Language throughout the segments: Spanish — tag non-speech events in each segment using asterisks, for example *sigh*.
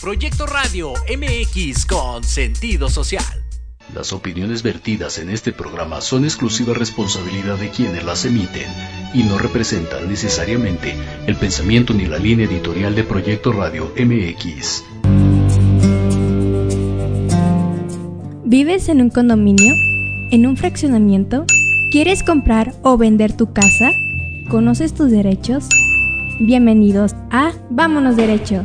Proyecto Radio MX con sentido social. Las opiniones vertidas en este programa son exclusiva responsabilidad de quienes las emiten y no representan necesariamente el pensamiento ni la línea editorial de Proyecto Radio MX. ¿Vives en un condominio? ¿En un fraccionamiento? ¿Quieres comprar o vender tu casa? ¿Conoces tus derechos? Bienvenidos a Vámonos Derecho.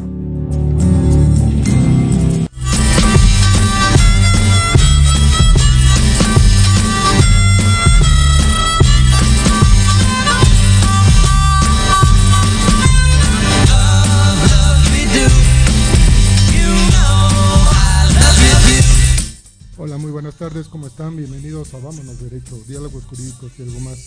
¿Cómo están? Bienvenidos a Vámonos Derecho, Diálogos Jurídicos y algo más.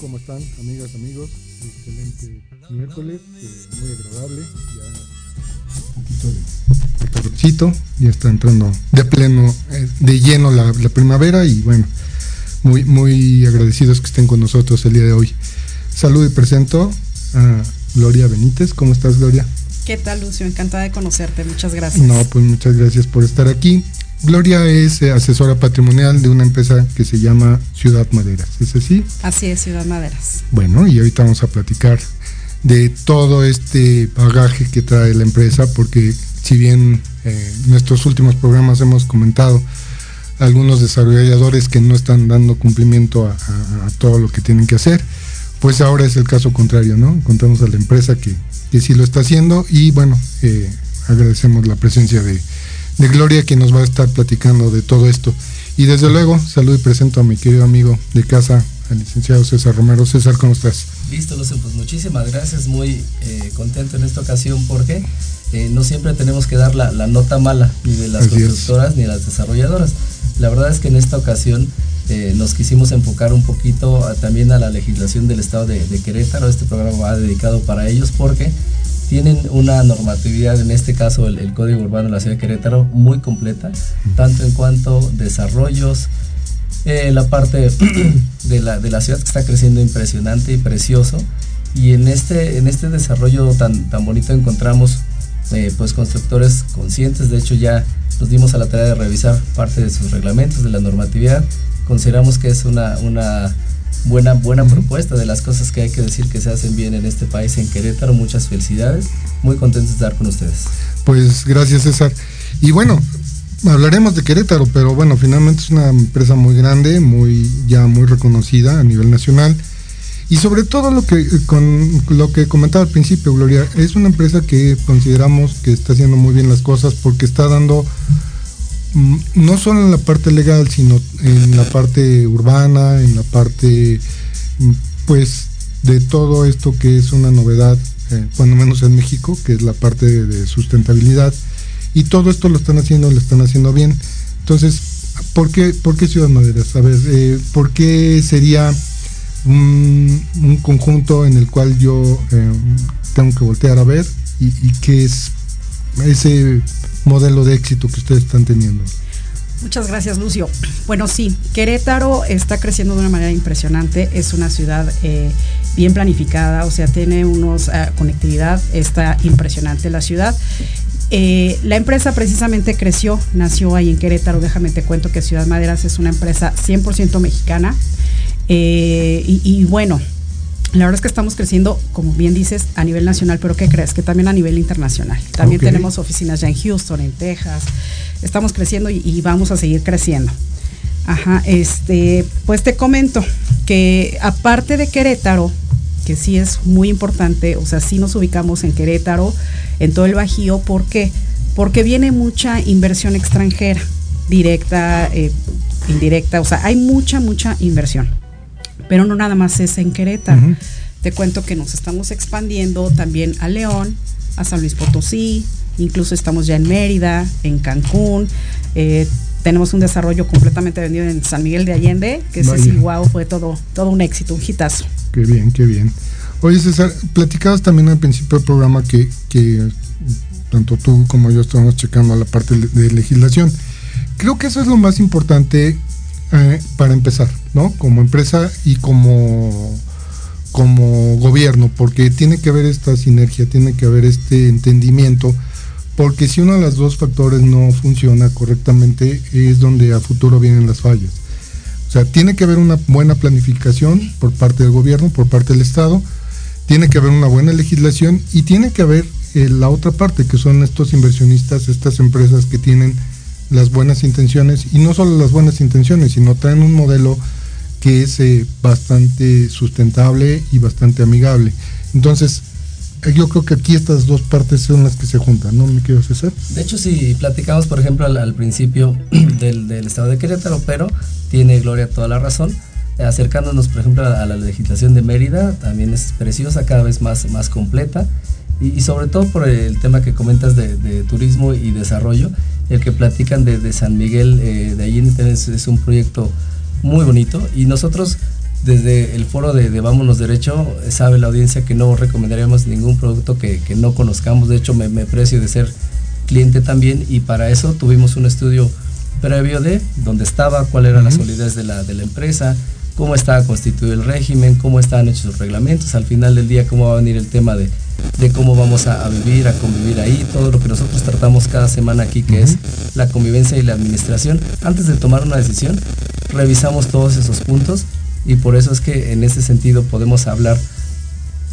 ¿Cómo están, amigas, amigos? Excelente miércoles, eh, muy agradable. Ya un poquito de, calorcito, ya está entrando de pleno, eh, de lleno la, primavera y bueno, muy, muy agradecidos que estén con nosotros el día de hoy. Saludo y presento a Gloria Benítez. ¿Cómo estás, Gloria? ¿Qué tal, Lucio? Encantada de conocerte. Muchas gracias. No, pues muchas gracias por estar aquí. Gloria es eh, asesora patrimonial de una empresa que se llama Ciudad Maderas, ¿es así? Así es, Ciudad Maderas. Bueno, y ahorita vamos a platicar de todo este bagaje que trae la empresa, porque si bien eh, en nuestros últimos programas hemos comentado algunos desarrolladores que no están dando cumplimiento a, todo lo que tienen que hacer, pues ahora es el caso contrario, ¿no? Encontramos a la empresa que, que sí lo está haciendo y bueno, eh, agradecemos la presencia de de Gloria que nos va a estar platicando de todo esto. Y desde luego, saludo y presento a mi querido amigo de casa, al licenciado César Romero. César, ¿cómo estás? Listo, Lucio, pues muchísimas gracias, muy eh, contento en esta ocasión porque eh, no siempre tenemos que dar la, nota mala ni de las constructoras ni de las desarrolladoras. La verdad es que en esta ocasión eh, nos quisimos enfocar un poquito también a la legislación del estado de, de Querétaro. Este programa va dedicado para ellos porque tienen una normatividad, en este caso el, Código Urbano de la Ciudad de Querétaro, muy completa, tanto en cuanto desarrollos, eh, la parte *clears throat* de la, de la ciudad que está creciendo impresionante y precioso, y en este, en este desarrollo tan, tan bonito encontramos eh, pues constructores conscientes, de hecho ya nos dimos a la tarea de revisar parte de sus reglamentos, de la normatividad, consideramos que es una buena, buena propuesta de las cosas que hay que decir que se hacen bien en este país, en Querétaro. Muchas felicidades. Muy contentos de estar con ustedes. Pues gracias, César. Y bueno, hablaremos de Querétaro, pero bueno, finalmente es una empresa muy grande, muy ya muy reconocida a nivel nacional. Y sobre todo lo que con lo que comentaba al principio, Gloria, es una empresa que consideramos que está haciendo muy bien las cosas porque está dando no solo en la parte legal, sino en la parte urbana, en la parte, mm, pues, de todo esto que es una novedad, eh, cuando menos en México, que es la parte de, sustentabilidad. Y todo esto lo están haciendo, lo están haciendo bien. Entonces, ¿por qué, por qué Ciudad Maderas? A ver, eh, ¿por qué sería un, conjunto en el cual yo eh, tengo que voltear a ver y, y qué es ese modelo de éxito que ustedes están teniendo. Muchas gracias, Lucio. Bueno, sí, Querétaro está creciendo de una manera impresionante. Es una ciudad eh, bien planificada, o sea, tiene unos uh, conectividad, está impresionante la ciudad. Eh, la empresa precisamente creció, nació ahí en Querétaro. Déjame te cuento que Ciudad Maderas es una empresa 100% mexicana. Eh, y bueno, la verdad es que estamos creciendo, como bien dices, a nivel nacional, pero ¿qué crees? Que también a nivel internacional. También tenemos oficinas ya en Houston, en Texas. Estamos creciendo y, vamos a seguir creciendo. Ajá, este, pues te comento que aparte de Querétaro, que sí es muy importante, o sea, sí nos ubicamos en Querétaro, en todo el Bajío, ¿por qué? Porque viene mucha inversión extranjera, directa, eh, indirecta, o sea, hay mucha, mucha inversión pero no nada más es en Querétaro. Te cuento que nos estamos expandiendo también a León, a San Luis Potosí, incluso estamos ya en Mérida, en Cancún. Eh, tenemos un desarrollo completamente vendido en San Miguel de Allende, que ese sí, wow, fue todo, todo un éxito, un hitazo. Qué bien, qué bien. Oye, César, platicabas también al principio del programa que, que tanto tú como yo estamos checando la parte de legislación. Creo que eso es lo más importante eh, para empezar, ¿no? Como empresa y como, como gobierno, porque tiene que haber esta sinergia, tiene que haber este entendimiento, porque si uno de los dos factores no funciona correctamente, es donde a futuro vienen las fallas. O sea, tiene que haber una buena planificación por parte del gobierno, por parte del Estado, tiene que haber una buena legislación y tiene que haber eh, la otra parte, que son estos inversionistas, estas empresas que tienen las buenas intenciones, y no solo las buenas intenciones, sino traen un modelo que es eh, bastante sustentable y bastante amigable. Entonces, eh, yo creo que aquí estas dos partes son las que se juntan, ¿no, me quiero César? De hecho, si platicamos, por ejemplo, al, principio *clears throat* del, estado de Querétaro, pero tiene Gloria toda la razón, acercándonos, por ejemplo, a la legislación de Mérida, también es preciosa, cada vez más, más completa, y, sobre todo por el tema que comentas de, turismo y desarrollo, el que platican de, San Miguel eh, de Allende es, es, un proyecto muy bonito, y nosotros desde el foro de, Vámonos Derecho, sabe la audiencia que no recomendaríamos ningún producto que, no conozcamos, de hecho me, me precio de ser cliente también, y para eso tuvimos un estudio previo de dónde estaba, cuál era la solidez de la, de la empresa, cómo estaba constituido el régimen, cómo estaban hechos los reglamentos, al final del día cómo va a venir el tema de, cómo vamos a, vivir, a convivir ahí, todo lo que nosotros tratamos cada semana aquí, que es la convivencia y la administración. Antes de tomar una decisión, revisamos todos esos puntos y por eso es que en ese sentido podemos hablar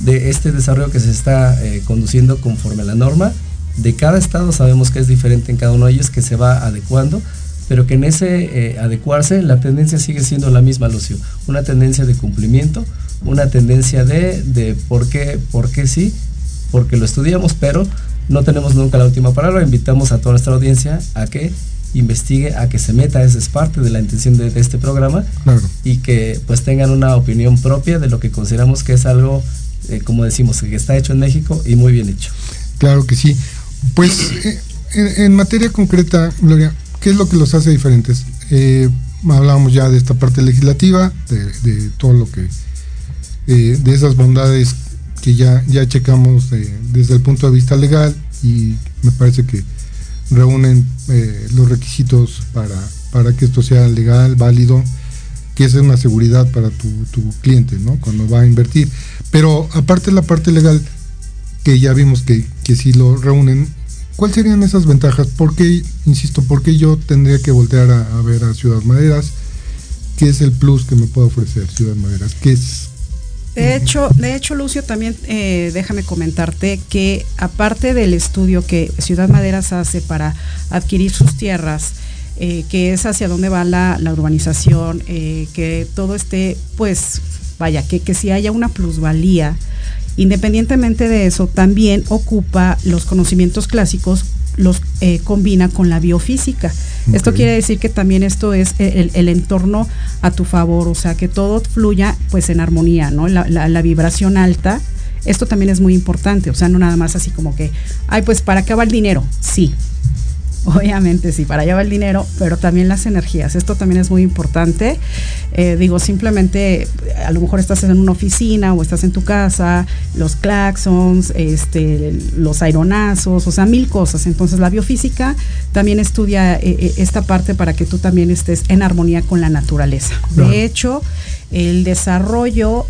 de este desarrollo que se está eh, conduciendo conforme a la norma. De cada estado sabemos que es diferente en cada uno de ellos, que se va adecuando pero que en ese eh, adecuarse la tendencia sigue siendo la misma, Lucio. Una tendencia de cumplimiento, una tendencia de, de por, qué, por qué sí, porque lo estudiamos, pero no tenemos nunca la última palabra. Invitamos a toda nuestra audiencia a que investigue, a que se meta, esa es parte de la intención de, este programa, y que pues tengan una opinión propia de lo que consideramos que es algo, eh, como decimos, que está hecho en México y muy bien hecho. Claro que sí. Pues eh, en materia concreta, Gloria, ¿Qué es lo que los hace diferentes? Eh, hablábamos ya de esta parte legislativa, de, todo lo que, eh, de esas bondades que ya, ya checamos desde el punto de vista legal y me parece que reúnen eh, los requisitos para, para que esto sea legal, válido, que es una seguridad para tu, cliente, ¿no? Cuando va a invertir. Pero aparte la parte legal, que ya vimos que, que sí lo reúnen, ¿Cuáles serían esas ventajas? ¿Por qué, insisto, por qué yo tendría que voltear a, ver a Ciudad Maderas? ¿Qué es el plus que me puede ofrecer Ciudad Maderas? ¿Qué es? De hecho, de hecho, Lucio, también eh, déjame comentarte que aparte del estudio que Ciudad Maderas hace para adquirir sus tierras, eh, que es hacia dónde va la, urbanización, eh, que todo esté, pues, vaya, que, que si haya una plusvalía Independientemente de eso, también ocupa los conocimientos clásicos, los eh, combina con la biofísica. Esto quiere decir que también esto es el, entorno a tu favor, o sea, que todo fluya pues en armonía, ¿no? La, la, vibración alta, esto también es muy importante, o sea, no nada más así como que, ay, pues para qué va el dinero, sí, *laughs* Obviamente sí, para allá va el dinero, pero también las energías. Esto también es muy importante. Eh, digo, simplemente a lo mejor estás en una oficina o estás en tu casa, los claxons, este, los aeronazos, o sea, mil cosas. Entonces la biofísica también estudia eh, eh, esta parte para que tú también estés en armonía con la naturaleza. De hecho, el desarrollo,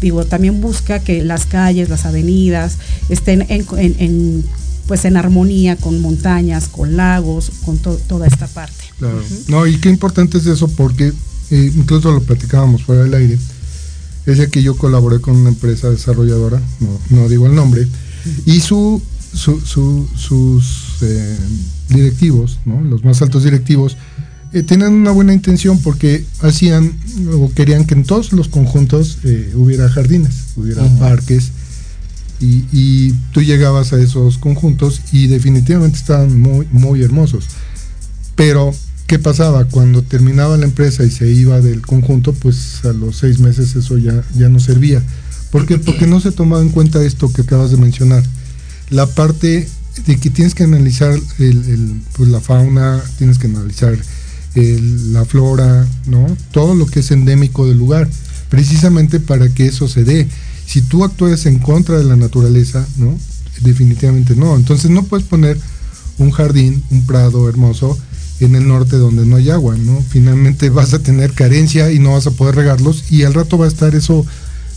digo, también busca que las calles, las avenidas estén en pues en armonía con montañas, con lagos, con toda esta parte. Claro. No, y qué importante es eso porque eh, incluso lo platicábamos fuera del aire. Es de que yo colaboré con una empresa desarrolladora, no, digo el nombre, y su, sus eh, directivos, ¿no? los más altos directivos, eh, tenían una buena intención porque hacían o querían que en todos los conjuntos hubiera jardines, hubiera parques, y, tú llegabas a esos conjuntos y definitivamente estaban muy, muy hermosos. Pero, ¿qué pasaba? Cuando terminaba la empresa y se iba del conjunto, pues a los seis meses eso ya, ya no servía. ¿Por qué? Porque no se tomaba en cuenta esto que acabas de mencionar. La parte de que tienes que analizar pues la fauna, tienes que analizar la flora, ¿no? Todo lo que es endémico del lugar, precisamente para que eso se dé si tú actúas en contra de la naturaleza, ¿no? definitivamente no. Entonces no puedes poner un jardín, un prado hermoso en el norte donde no hay agua, ¿no? Finalmente *laughs* vas a tener carencia y no vas a poder regarlos y al rato va a estar eso,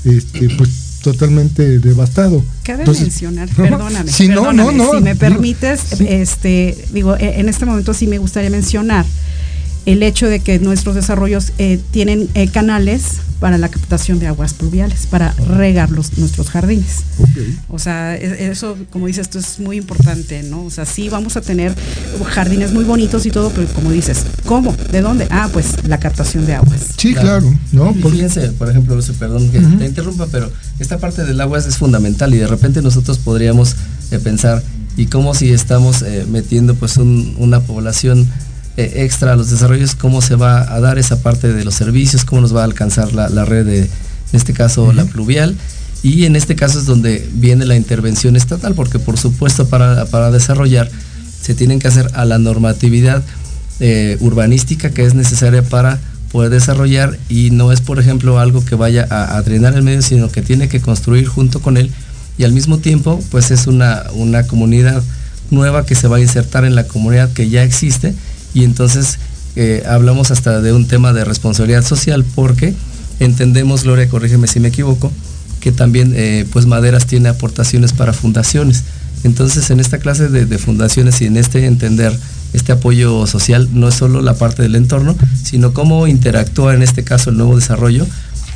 este, pues totalmente devastado. Cabe mencionar, *laughs* perdóname, si no, no, si me permites, este, digo, e, en este momento sí me gustaría mencionar el hecho de que nuestros desarrollos eh, tienen eh, canales para la captación de aguas pluviales, para regar los, nuestros jardines. O sea, e, eso, como dices, esto es muy importante, ¿no? O sea, sí vamos a tener jardines muy bonitos y todo, pero como dices, ¿cómo? ¿De dónde? Ah, pues la captación de aguas. Sí, claro, ¿no? Fíjense, por ejemplo, perdón que te interrumpa, pero esta parte del agua es fundamental y de repente nosotros podríamos eh, pensar, ¿y cómo si estamos metiendo pues una población eh, extra a los desarrollos, cómo se va a dar esa parte de los servicios, cómo nos va a alcanzar la, red de, en este caso, la pluvial. Y en este caso es donde viene la intervención estatal, porque por supuesto para, para desarrollar se tienen que hacer a la normatividad eh, urbanística que es necesaria para poder desarrollar. Y no es por ejemplo algo que vaya a, a, drenar el medio, sino que tiene que construir junto con él. Y al mismo tiempo pues es una, una comunidad nueva que se va a insertar en la comunidad que ya existe y entonces eh, hablamos hasta de un tema de responsabilidad social porque entendemos, Gloria, corrígeme si me equivoco, que también eh, pues Maderas tiene aportaciones para fundaciones. Entonces en esta clase de, fundaciones y en este entender este apoyo social no es solo la parte del entorno, sino cómo interactúa en este caso el nuevo desarrollo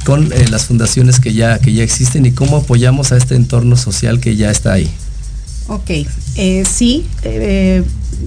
con eh, las fundaciones que ya, que ya existen y cómo apoyamos a este entorno social que ya está ahí. Ok, sí,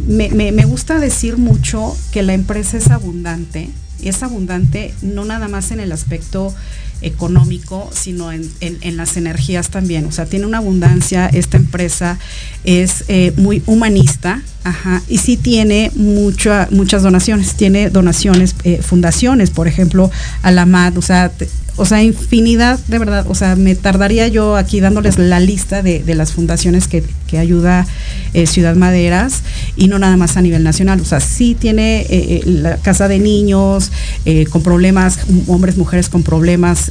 me, gusta decir mucho que la empresa es abundante, es abundante no nada más en el aspecto económico, sino en, las energías también. O sea, tiene una abundancia, esta empresa es eh, muy humanista, ajá, y sí tiene muchas donaciones, tiene donaciones, eh, fundaciones, por ejemplo, a la MAD, o sea, o sea, infinidad, de verdad, o sea, me tardaría yo aquí dándoles la lista de, las fundaciones que, ayuda eh, Ciudad Maderas y no nada más a nivel nacional, o sea, sí tiene eh, eh, la casa de niños con problemas, hombres, mujeres con problemas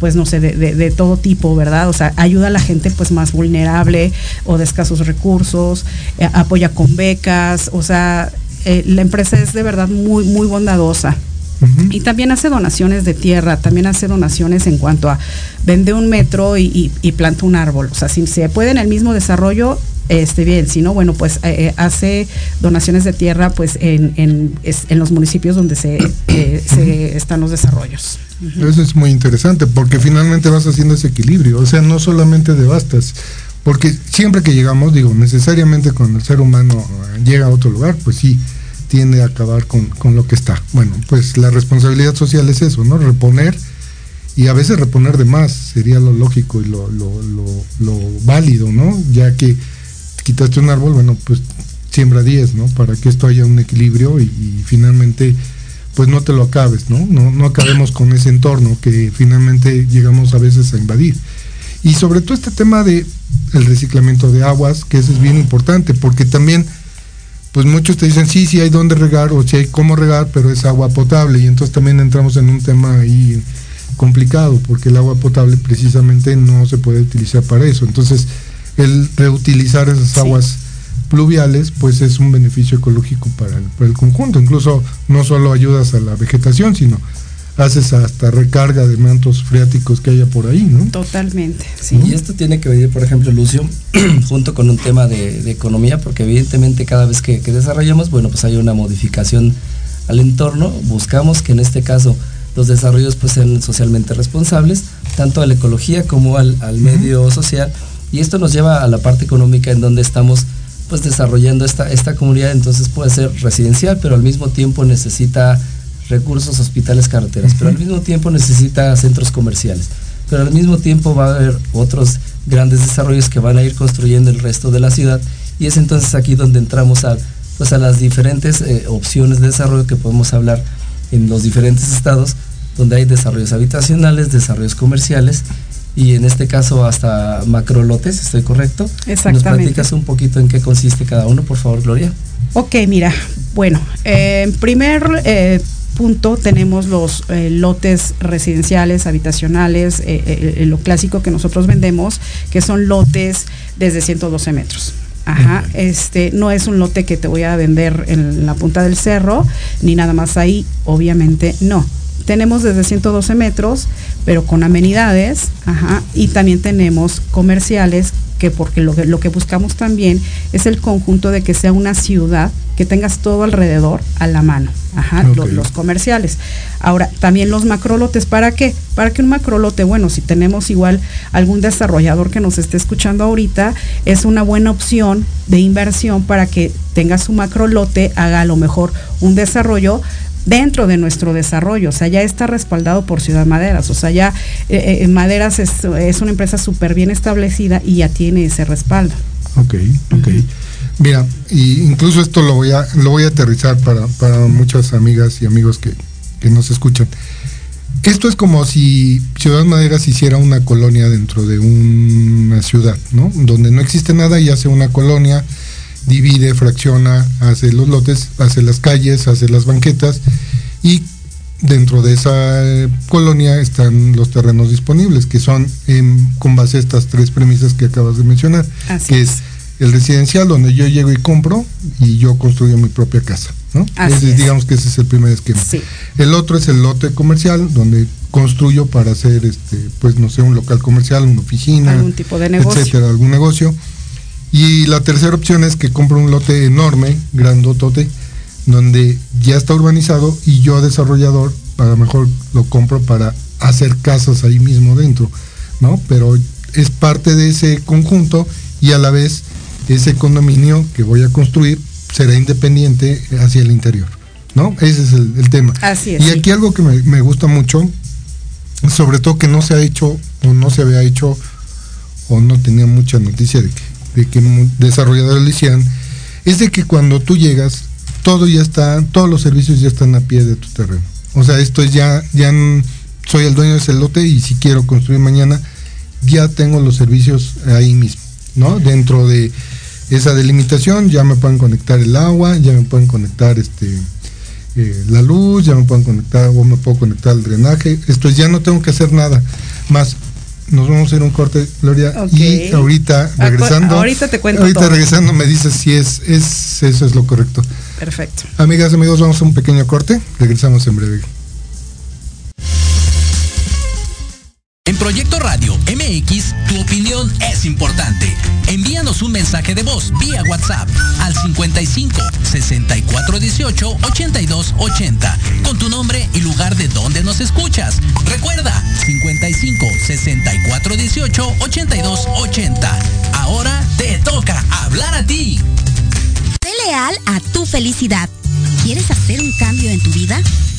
pues no sé, de, todo tipo, ¿verdad? O sea, ayuda a la gente pues más vulnerable o de escasos recursos, apoya con becas, o sea, la empresa es de verdad muy, muy bondadosa. Y también hace donaciones de tierra, también hace donaciones en cuanto a vende un metro y, planta un árbol. O sea, si se puede en el mismo desarrollo, esté bien, si no, bueno, pues eh, eh, hace donaciones de tierra pues en, en, los municipios donde se, eh, se, están los desarrollos. Eso es muy interesante porque finalmente vas haciendo ese equilibrio, o sea, no solamente devastas, porque siempre que llegamos, digo, necesariamente cuando el ser humano llega a otro lugar, pues sí, tiende a acabar con, lo que está. Bueno, pues la responsabilidad social es eso, ¿no? Reponer y a veces reponer de más sería lo lógico y lo, lo, lo, válido, ¿no? Ya que quitaste un árbol, bueno, pues siembra 10, ¿no? Para que esto haya un equilibrio y, finalmente pues no te lo acabes, ¿no? ¿no? No acabemos con ese entorno que finalmente llegamos a veces a invadir. Y sobre todo este tema de el reciclamiento de aguas, que eso es bien importante, porque también pues muchos te dicen, sí, sí hay dónde regar o sí hay cómo regar, pero es agua potable. Y entonces también entramos en un tema ahí complicado, porque el agua potable precisamente no se puede utilizar para eso. Entonces, el reutilizar esas aguas pluviales, pues es un beneficio ecológico para el, conjunto. Incluso no solo ayudas a la vegetación, sino haces hasta recarga de mantos freáticos que haya por ahí, ¿no? Totalmente, sí. Y esto tiene que venir, por ejemplo, Lucio, *clears throat* junto con un tema de, economía, porque evidentemente cada vez que, desarrollamos, bueno, pues hay una modificación al entorno, buscamos que en este caso los desarrollos pues sean socialmente responsables, tanto a la ecología como al, medio social, y esto nos lleva a la parte económica en donde estamos pues desarrollando esta, esta comunidad, entonces puede ser residencial, pero al mismo tiempo necesita recursos, hospitales, carreteras, pero al mismo tiempo necesita centros comerciales. Pero al mismo tiempo va a haber otros grandes desarrollos que van a ir construyendo el resto de la ciudad y es entonces aquí donde entramos a, pues a las diferentes eh, opciones de desarrollo que podemos hablar en los diferentes estados, donde hay desarrollos habitacionales, desarrollos comerciales y en este caso hasta macrolotes, ¿estoy correcto? Exactamente. ¿Nos platicas un poquito en qué consiste cada uno, por favor, Gloria? Ok, mira, bueno, en primer eh, punto tenemos los eh, lotes residenciales, habitacionales, eh, lo clásico que nosotros vendemos, que son lotes desde 112 metros. Ajá, este no es un lote que te voy a vender en la punta del cerro, ni nada más ahí, obviamente no. Tenemos desde 112 metros, pero con amenidades, ajá, y también tenemos comerciales que porque lo, lo que buscamos también es el conjunto de que sea una ciudad que tengas todo alrededor a la mano, ajá, los, comerciales. Ahora, también los macrolotes, ¿para qué? Para que un macrolote, bueno, si tenemos igual algún desarrollador que nos esté escuchando ahorita, es una buena opción de inversión para que tenga su macrolote, haga a lo mejor un desarrollo dentro de nuestro desarrollo, o sea, ya está respaldado por Ciudad Maderas, o sea, ya eh, eh, Maderas es, una empresa súper bien establecida y ya tiene ese respaldo. Ok, ok. Mira, y incluso esto lo voy a, lo voy a aterrizar para, para muchas amigas y amigos que, que nos escuchan. Esto es como si Ciudad Maderas hiciera una colonia dentro de una ciudad, ¿no? Donde no existe nada y hace una colonia divide, fracciona, hace los lotes, hace las calles, hace las banquetas y dentro de esa eh, colonia están los terrenos disponibles, que son con base a estas tres premisas que acabas de mencionar, que es. El residencial donde yo llego y compro y yo construyo mi propia casa. ¿no? digamos que ese es el primer esquema. El otro es el lote comercial, donde construyo para hacer, este, pues no sé, un local comercial, una oficina, algún tipo de negocio. etcétera, algún negocio. Y la tercera opción es que compro un lote enorme, grandotote, donde ya está urbanizado y yo desarrollador a lo mejor lo compro para hacer casas ahí mismo dentro, ¿no? Pero es parte de ese conjunto y a la vez ese condominio que voy a construir será independiente hacia el interior, ¿no? Ese es el, tema. Así es. Y aquí algo que me, me gusta mucho, sobre todo que no se ha hecho o no se había hecho o no tenía mucha noticia de que de que desarrolladores le hicieran, es de que cuando tú llegas, todo ya está, todos los servicios ya están a pie de tu terreno. O sea, esto es ya, ya soy el dueño de ese lote y si quiero construir mañana, ya tengo los servicios ahí mismo, ¿no? Dentro de esa delimitación ya me pueden conectar el agua, ya me pueden conectar este eh, la luz, ya me pueden conectar o me puedo conectar el drenaje. Esto ya no tengo que hacer nada más nos vamos a ir un corte, Gloria. Y ahorita regresando. Ahorita te cuento. Ahorita regresando me dices si es, es eso es lo correcto. Perfecto. Amigas, amigos, vamos a un pequeño corte. Regresamos en breve. En Proyecto Radio MX, tu opinión es importante. Envíanos un mensaje de voz vía WhatsApp al 55 64 18 82 80 con tu nombre y lugar de donde nos escuchas. Recuerda 55 64 18 82 80. Ahora te toca hablar a ti. Sé leal a tu felicidad. ¿Quieres hacer un cambio en tu vida?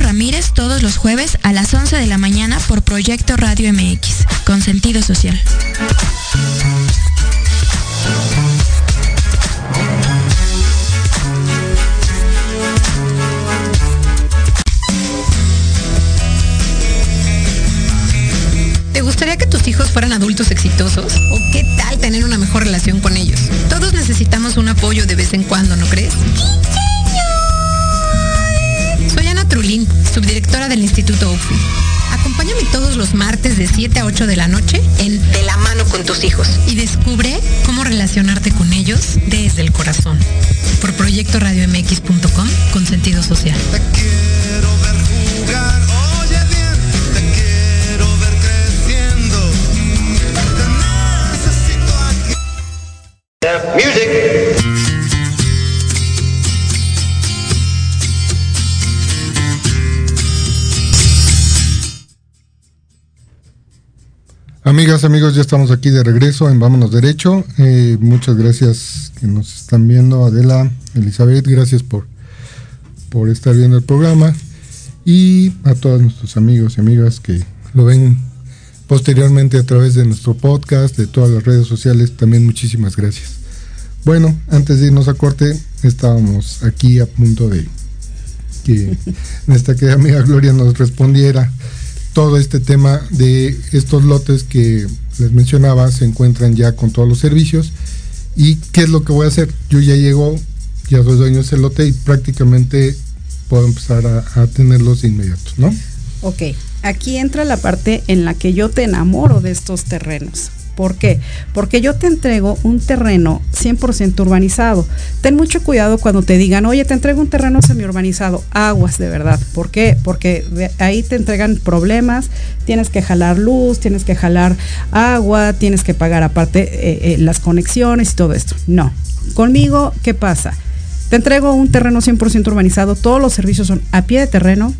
Ramírez todos los jueves a las 11 de la mañana por Proyecto Radio MX, con sentido social. ¿Te gustaría que tus hijos fueran adultos exitosos? ¿O qué tal tener una mejor relación con ellos? Todos necesitamos un apoyo de vez en cuando, ¿no crees? Instituto UFI. Acompáñame todos los martes de 7 a 8 de la noche en De la mano con tus hijos y descubre cómo relacionarte con ellos desde el corazón. Por proyecto radiomx.com con sentido social. Te quiero ver jugar, oye bien, te quiero ver creciendo. Te necesito aquí. Amigos, ya estamos aquí de regreso en Vámonos Derecho. Eh, muchas gracias que nos están viendo, Adela, Elizabeth, gracias por, por estar viendo el programa. Y a todos nuestros amigos y amigas que lo ven posteriormente a través de nuestro podcast, de todas las redes sociales, también muchísimas gracias. Bueno, antes de irnos a corte, estábamos aquí a punto de que *laughs* nuestra querida amiga Gloria nos respondiera todo este tema de estos lotes que les mencionaba se encuentran ya con todos los servicios. Y qué es lo que voy a hacer yo ya llego ya soy dueño de ese lote y prácticamente puedo empezar a, tenerlos inmediatos no ok aquí entra la parte en la que yo te enamoro de estos terrenos ¿Por qué? Porque yo te entrego un terreno 100% urbanizado. Ten mucho cuidado cuando te digan, oye, te entrego un terreno semi-urbanizado. Aguas, de verdad. ¿Por qué? Porque ahí te entregan problemas. Tienes que jalar luz, tienes que jalar agua, tienes que pagar aparte eh, eh, las conexiones y todo esto. No. Conmigo, ¿qué pasa? Te entrego un terreno 100% urbanizado. Todos los servicios son a pie de terreno.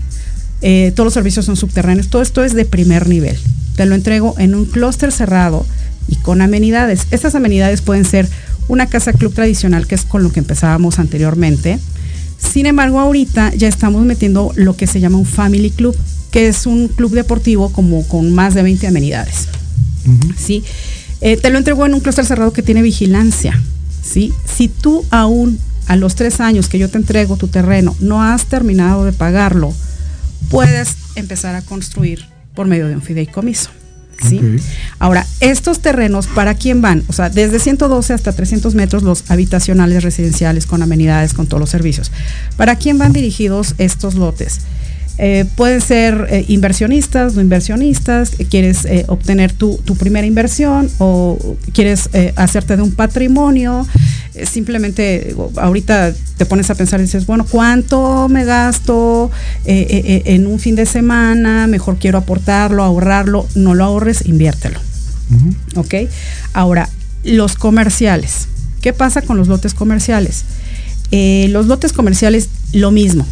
Eh, todos los servicios son subterráneos. Todo esto es de primer nivel. Te lo entrego en un clúster cerrado y con amenidades. Estas amenidades pueden ser una casa club tradicional, que es con lo que empezábamos anteriormente. Sin embargo, ahorita ya estamos metiendo lo que se llama un family club, que es un club deportivo como con más de 20 amenidades. ¿Sí? Eh, te lo entrego en un clúster cerrado que tiene vigilancia. ¿sí? Si tú aún a los tres años que yo te entrego tu terreno no has terminado de pagarlo, puedes empezar a construir por medio de un fideicomiso. ¿Sí? Ahora, estos terrenos, ¿para quién van? O sea, desde 112 hasta 300 metros, los habitacionales, residenciales, con amenidades, con todos los servicios. ¿Para quién van dirigidos estos lotes? Eh, pueden ser eh, inversionistas, no inversionistas, quieres eh, obtener tu, primera inversión o quieres hacerte de un patrimonio. simplemente ahorita te pones a pensar y dices, bueno, ¿cuánto me gasto en un fin de semana? Mejor quiero aportarlo, ahorrarlo. No lo ahorres, inviértelo. ¿Ok? Ahora, los comerciales. ¿Qué pasa con los lotes comerciales? los lotes comerciales, lo mismo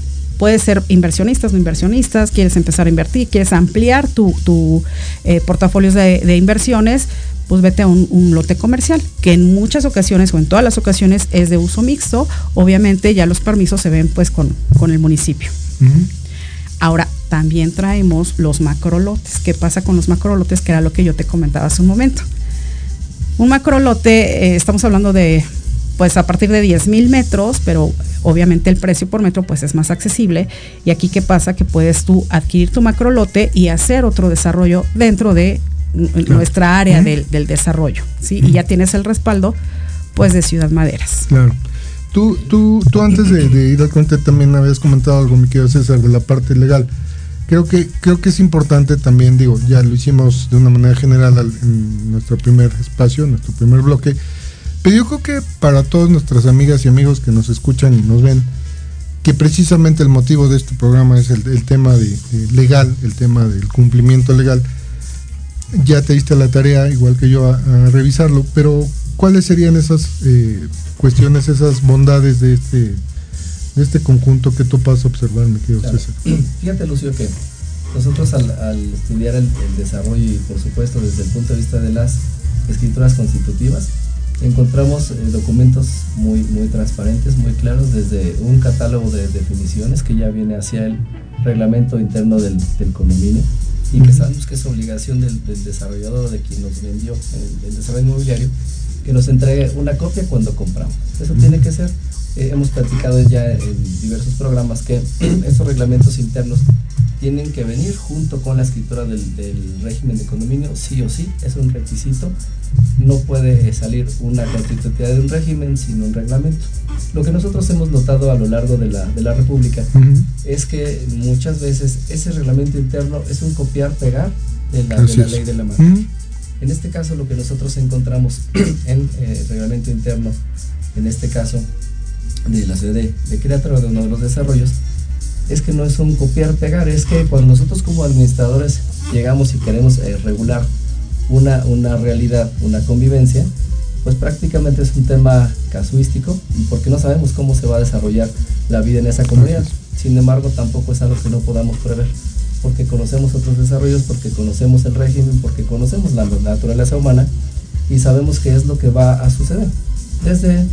Puedes ser inversionistas, no inversionistas, quieres empezar a invertir, quieres ampliar tu, tu eh, portafolios de, inversiones, pues vete a un, lote comercial, que en muchas ocasiones o en todas las ocasiones es de uso mixto. Obviamente ya los permisos se ven pues con, el municipio. Ahora, también traemos los macrolotes. ¿Qué pasa con los macrolotes? Que era lo que yo te comentaba hace un momento. Un macrolote, eh, estamos hablando de pues a partir de 10 mil metros, pero obviamente el precio por metro pues es más accesible. Y aquí qué pasa que puedes tú adquirir tu macrolote y hacer otro desarrollo dentro de nuestra área del, desarrollo, ¿sí? Y ya tienes el respaldo pues de Ciudad Maderas. Claro. Tú, tú, tú antes de, ir al cuente también habías comentado algo, mi querido César, de la parte legal. Creo que, creo que es importante también, digo, ya lo hicimos de una manera general en nuestro primer espacio, en nuestro primer bloque, pero yo creo que para todas nuestras amigas y amigos que nos escuchan y nos ven, que precisamente el motivo de este programa es el, tema de, legal, el tema del cumplimiento legal. Ya te diste la tarea, igual que yo, a, revisarlo, pero ¿cuáles serían esas eh, cuestiones, esas bondades de este, de este conjunto que tú pasas a observar, mi querido César? *clears throat* Fíjate, Lucio, que nosotros al, estudiar el, desarrollo y por supuesto desde el punto de vista de las escrituras constitutivas, encontramos eh, documentos muy, muy transparentes, muy claros, desde un catálogo de definiciones que ya viene hacia el reglamento interno del, condominio y que sabemos que es obligación del, desarrollador de quien nos vendió el, el, desarrollo inmobiliario que nos entregue una copia cuando compramos. Eso tiene que ser. Eh, hemos platicado ya en diversos programas que *clears throat* estos reglamentos internos tienen que venir junto con la escritura del, régimen de condominio, sí o sí, es un requisito. No puede salir una constitutividad de un régimen sin un reglamento. Lo que nosotros hemos notado a lo largo de la, de la República es que muchas veces ese reglamento interno es un copiar-pegar de, la, ley de la materia. En este caso, lo que nosotros encontramos *clears throat* en el eh, reglamento interno, en este caso de la ciudad de, de Querétaro, de uno de los desarrollos, es que no es un copiar-pegar, es que cuando nosotros como administradores llegamos y queremos eh, regular una, una realidad, una convivencia, pues prácticamente es un tema casuístico porque no sabemos cómo se va a desarrollar la vida en esa comunidad. Sin embargo, tampoco es algo que no podamos prever. porque conocemos otros desarrollos, porque conocemos el régimen, porque conocemos la naturaleza humana y sabemos qué es lo que va a suceder. Desde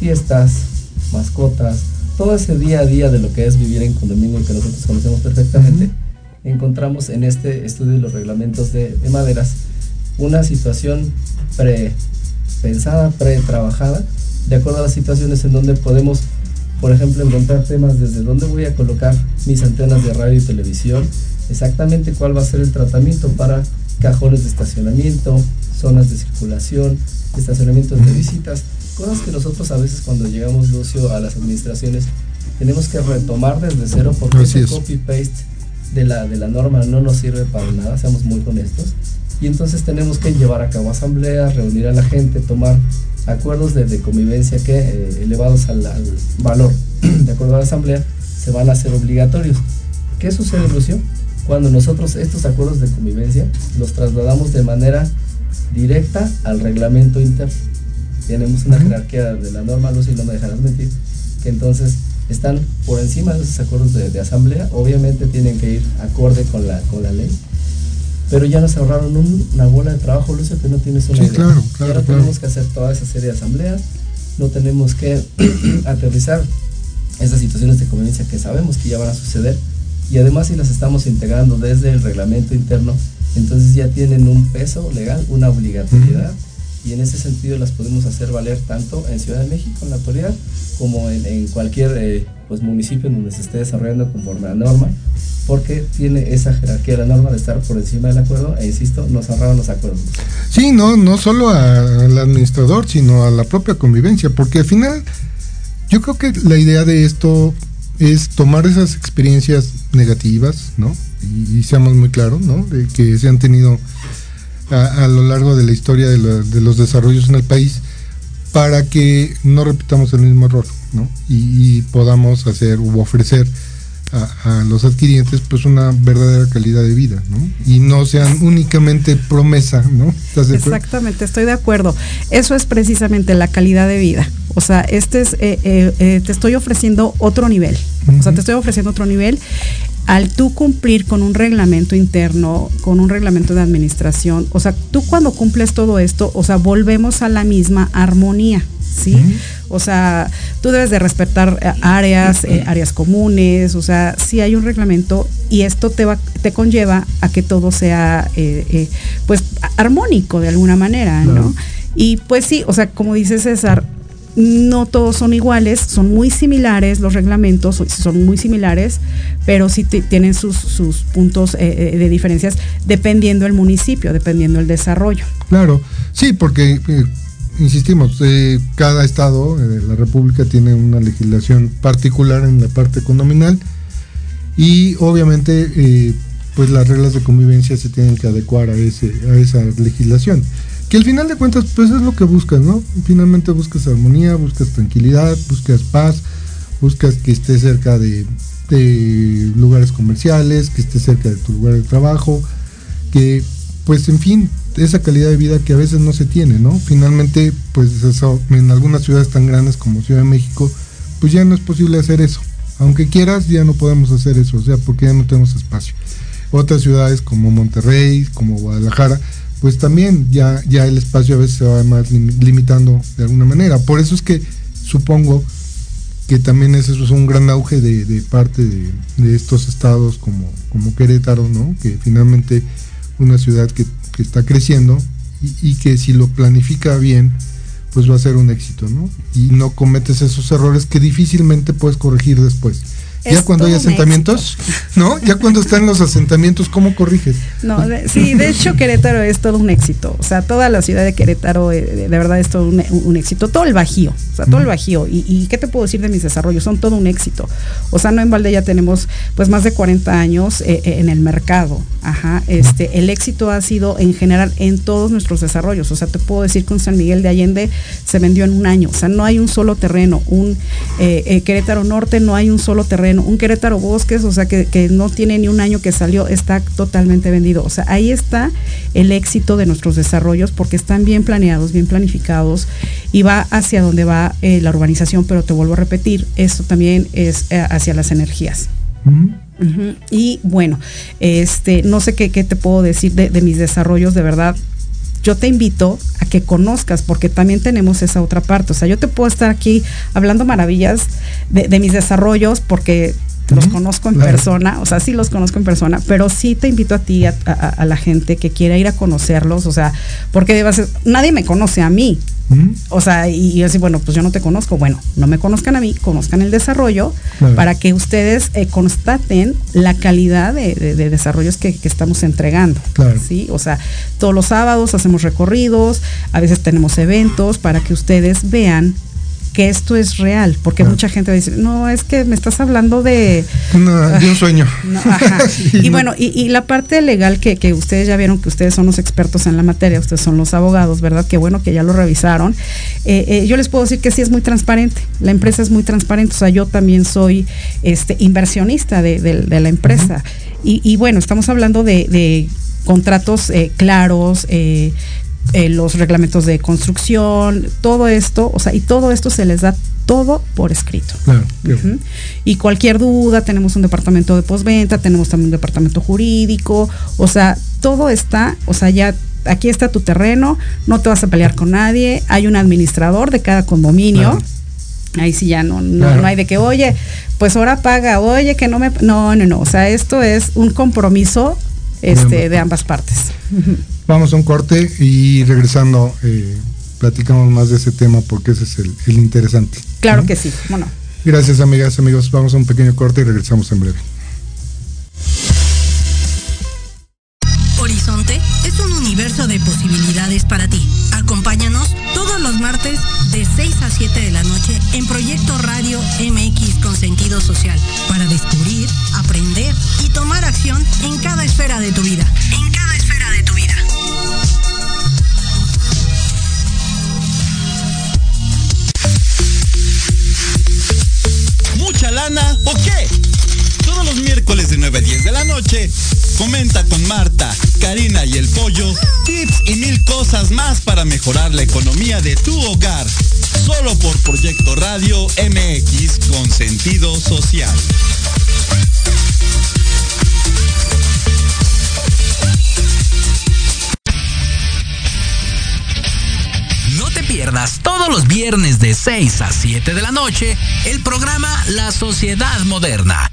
fiestas, mascotas, todo ese día a día de lo que es vivir en condominio que nosotros conocemos perfectamente, encontramos en este estudio de los reglamentos de, de maderas una situación pre-pensada, pre-trabajada, de acuerdo a las situaciones en donde podemos, por ejemplo, encontrar temas desde dónde voy a colocar mis antenas de radio y televisión, exactamente cuál va a ser el tratamiento para cajones de estacionamiento, zonas de circulación, estacionamientos de visitas, cosas que nosotros a veces cuando llegamos, Lucio, a las administraciones, tenemos que retomar desde cero porque ese copy-paste de la, de la norma no nos sirve para nada, seamos muy honestos. Y entonces tenemos que llevar a cabo asambleas, reunir a la gente, tomar acuerdos de, convivencia que, eh, elevados al, al, valor *clears throat* de acuerdo a la asamblea, se van a hacer obligatorios. ¿Qué sucede, Lucio? Cuando nosotros estos acuerdos de convivencia los trasladamos de manera directa al reglamento interno. Tenemos una jerarquía de la norma, Lucio, y no me dejarás mentir, que entonces están por encima de esos acuerdos de, asamblea, obviamente tienen que ir acorde con la, con la ley, pero ya nos ahorraron una bola de trabajo, Lucio, que no tienes una sí, Claro, claro, Ahora tenemos que hacer toda esa serie de asambleas, no tenemos que *clears throat* aterrizar esas situaciones de conveniencia que sabemos que ya van a suceder y además si las estamos integrando desde el reglamento interno, entonces ya tienen un peso legal, una obligatoriedad y en ese sentido las podemos hacer valer tanto en Ciudad de México, en la actualidad, como en, cualquier eh, pues, municipio donde se esté desarrollando conforme a la norma, porque tiene esa jerarquía la norma de estar por encima del acuerdo, e insisto, nos ahorraron los acuerdos. Sí, no, no solo al administrador, sino a la propia convivencia, porque al final yo creo que la idea de esto es tomar esas experiencias negativas, ¿no? Y, seamos muy claros, ¿no? De que se han tenido a, lo largo de la historia de, los desarrollos en el país para que no repitamos el mismo error, ¿no? Y, podamos hacer u ofrecer a, los adquirientes pues una verdadera calidad de vida, ¿no? Y no sean únicamente promesa, ¿no? Exactamente, estoy de acuerdo. Eso es precisamente la calidad de vida. O sea, este es, eh, eh, eh, te estoy ofreciendo otro nivel. O sea, te estoy ofreciendo otro nivel. Al tú cumplir con un reglamento interno, con un reglamento de administración, o sea, tú cuando cumples todo esto, o sea, volvemos a la misma armonía. ¿sí? O sea, tú debes de respetar áreas, áreas comunes, o sea, si hay un reglamento y esto te, va, te conlleva a que todo sea, pues, armónico de alguna manera, ¿no? Y pues sí, o sea, como dice César, no todos son iguales, son muy similares, los reglamentos son muy similares, pero sí tienen sus, puntos eh, eh, de diferencias dependiendo el municipio, dependiendo el desarrollo. Claro, sí, porque, eh, insistimos, cada estado de la República tiene una legislación particular en la parte condominal y obviamente pues las reglas de convivencia se tienen que adecuar a, ese, a esa legislación que al final de cuentas pues es lo que buscas, ¿no? Finalmente buscas armonía, buscas tranquilidad, buscas paz, buscas que estés cerca de, lugares comerciales, que estés cerca de tu lugar de trabajo, que pues en fin, esa calidad de vida que a veces no se tiene, ¿no? Finalmente pues eso, en algunas ciudades tan grandes como Ciudad de México, pues ya no es posible hacer eso. Aunque quieras, ya no podemos hacer eso, o sea, porque ya no tenemos espacio. Otras ciudades como Monterrey, como Guadalajara, pues también ya, ya el espacio a veces se va más limitando de alguna manera. Por eso es que supongo que también eso es un gran auge de, parte de, estos estados como, como Querétaro, ¿no? Que finalmente una ciudad que, está creciendo y, y, que si lo planifica bien, pues va a ser un éxito, ¿no? Y no cometes esos errores que difícilmente puedes corregir después ya cuando hay asentamientos, ¿no? Ya cuando están los asentamientos, ¿cómo corriges? No, sí, de hecho Querétaro es todo un éxito. O sea, toda la ciudad de Querétaro eh, de, verdad es todo un, éxito. Todo el Bajío, o sea, todo el Bajío. Y, qué te puedo decir de mis desarrollos? Son todo un éxito. O sea, no en balde ya tenemos pues más de 40 años eh, eh, en el mercado. Ajá. Este, el éxito ha sido en general en todos nuestros desarrollos. O sea, te puedo decir que un San Miguel de Allende se vendió en un año. O sea, no hay un solo terreno. Un Querétaro Norte no hay un solo terreno un Querétaro Bosques, o sea, que, no tiene ni un año que salió, está totalmente vendido. O sea, ahí está el éxito de nuestros desarrollos porque están bien planeados, bien planificados y va hacia donde va eh, la urbanización, pero te vuelvo a repetir, esto también es eh, hacia las energías. Y bueno, este, no sé qué, te puedo decir de, mis desarrollos, de verdad. Yo te invito a que conozcas, porque también tenemos esa otra parte. O sea, yo te puedo estar aquí hablando maravillas de mis desarrollos, porque los conozco en persona, o sea, sí los conozco en persona, pero sí te invito a ti, a, la gente que quiera ir a conocerlos, o sea, porque nadie me conoce a mí. O sea, y, así, bueno, pues yo no te conozco. Bueno, no me conozcan a mí, conozcan el desarrollo para que ustedes eh, constaten la calidad de, desarrollos que, estamos entregando. ¿sí? O sea, todos los sábados hacemos recorridos, a veces tenemos eventos para que ustedes vean que esto es real, porque mucha gente dice, no, es que me estás hablando de... de un sueño. *laughs* *laughs* y bueno, y, la parte legal que, que, ustedes ya vieron que ustedes son los expertos en la materia, ustedes son los abogados, ¿verdad? Qué bueno que ya lo revisaron. Eh, eh, yo les puedo decir que sí es muy transparente, la empresa es muy transparente, o sea, yo también soy este inversionista de, la empresa. y, bueno, estamos hablando de, contratos eh, claros, eh, eh, los reglamentos de construcción, todo esto, o sea, y todo esto se les da todo por escrito. Y cualquier duda, tenemos un departamento de postventa, tenemos también un departamento jurídico, o sea, todo está, o sea, ya aquí está tu terreno, no te vas a pelear con nadie, hay un administrador de cada condominio. Ahí sí ya no, no, hay de que, oye, pues ahora paga, oye, que no me... No, no, no. O sea, esto es un compromiso este, de ambas partes. Vamos a un corte y regresando eh, platicamos más de ese tema porque ese es el, interesante. Claro que sí, bueno. Gracias amigas, amigos. Vamos a un pequeño corte y regresamos en breve. Mejorar la economía de tu hogar. Solo por Proyecto Radio MX con sentido social. pierdas todos los viernes de 6 a 7 de la noche el programa La Sociedad Moderna,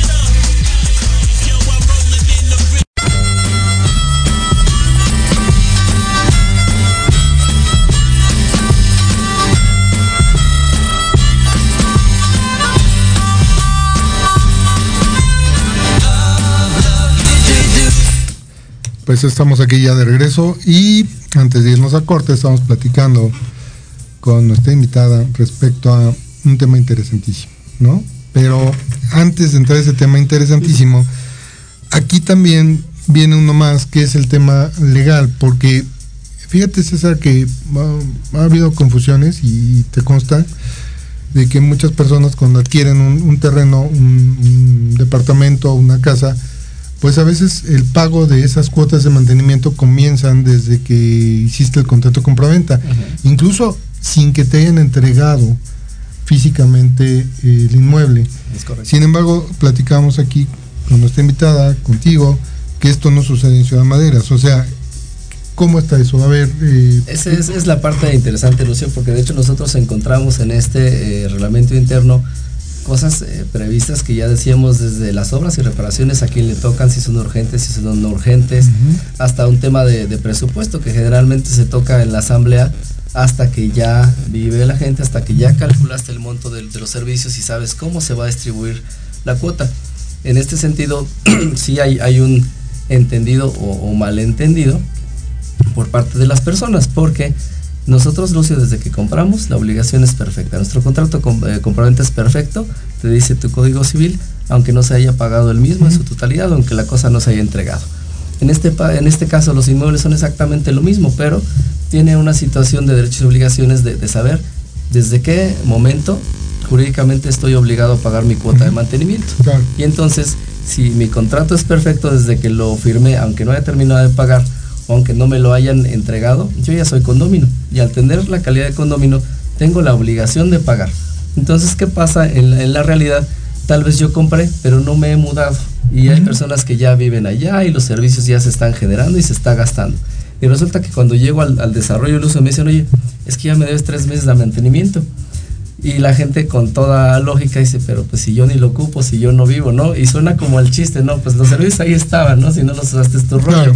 Pues estamos aquí ya de regreso y antes de irnos a corte estamos platicando con nuestra invitada respecto a un tema interesantísimo, ¿no? Pero antes de entrar a ese tema interesantísimo, aquí también viene uno más que es el tema legal, porque fíjate César que ha, habido confusiones y te consta de que muchas personas cuando adquieren un, terreno, un, un departamento, una casa, pues a veces el pago de esas cuotas de mantenimiento comienzan desde que hiciste el contrato compraventa, incluso sin que te hayan entregado físicamente el inmueble. Sin embargo, platicamos aquí con nuestra invitada, contigo, que esto no sucede en Ciudad Maderas. O sea, ¿Cómo está eso? A ver. Eh, Esa es, la parte interesante, Lucio, porque de hecho nosotros encontramos en este eh, reglamento interno cosas eh, previstas que ya decíamos desde las obras y reparaciones a quién le tocan, si son urgentes, si son no urgentes, hasta un tema de, presupuesto que generalmente se toca en la asamblea hasta que ya vive la gente, hasta que ya calculaste el monto de, los servicios y sabes cómo se va a distribuir la cuota. En este sentido, *clears throat* sí hay, hay un entendido o, malentendido por parte de las personas, porque nosotros, Lucio, desde que compramos, la obligación es perfecta. Nuestro contrato con, eh, es perfecto, te dice tu código civil, aunque no se haya pagado el mismo en su totalidad, aunque la cosa no se haya entregado. En este, en este caso, los inmuebles son exactamente lo mismo, pero tiene una situación de derechos y obligaciones de, saber desde qué momento jurídicamente estoy obligado a pagar mi cuota de mantenimiento. Y entonces, si mi contrato es perfecto desde que lo firmé, aunque no haya terminado de pagar, aunque no me lo hayan entregado, yo ya soy condomino. Y al tener la calidad de condomino, tengo la obligación de pagar. Entonces, ¿qué pasa en la, realidad? Tal vez yo compré, pero no me he mudado. Y hay personas que ya viven allá y los servicios ya se están generando y se está gastando. Y resulta que cuando llego al, al desarrollo del uso me dicen, oye, es que ya me debes tres meses de mantenimiento. Y la gente con toda lógica dice, pero pues si yo ni lo ocupo, si yo no vivo, ¿no? Y suena como el chiste, ¿no? Pues los servicios ahí estaban, ¿no? Si no los usaste es tu rollo.